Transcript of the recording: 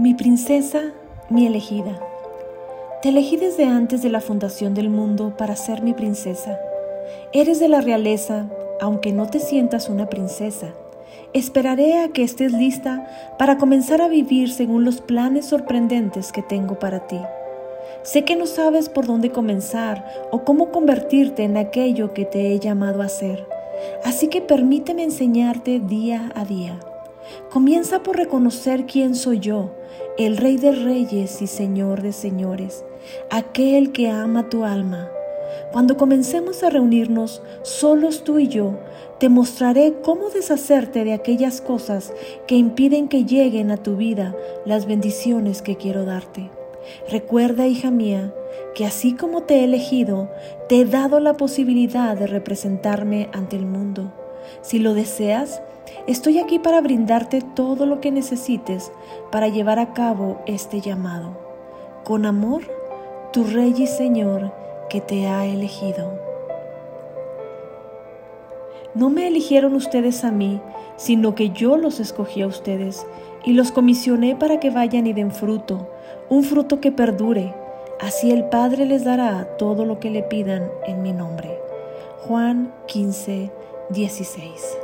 Mi princesa, mi elegida. Te elegí desde antes de la fundación del mundo para ser mi princesa. Eres de la realeza, aunque no te sientas una princesa. Esperaré a que estés lista para comenzar a vivir según los planes sorprendentes que tengo para ti. Sé que no sabes por dónde comenzar o cómo convertirte en aquello que te he llamado a ser, así que permíteme enseñarte día a día. Comienza por reconocer quién soy yo, el Rey de Reyes y Señor de Señores, aquel que ama tu alma. Cuando comencemos a reunirnos solos tú y yo, te mostraré cómo deshacerte de aquellas cosas que impiden que lleguen a tu vida las bendiciones que quiero darte. Recuerda, hija mía, que así como te he elegido, te he dado la posibilidad de representarme ante el mundo. Si lo deseas, Estoy aquí para brindarte todo lo que necesites para llevar a cabo este llamado. Con amor, tu Rey y Señor que te ha elegido. No me eligieron ustedes a mí, sino que yo los escogí a ustedes y los comisioné para que vayan y den fruto, un fruto que perdure. Así el Padre les dará todo lo que le pidan en mi nombre. Juan 15, 16.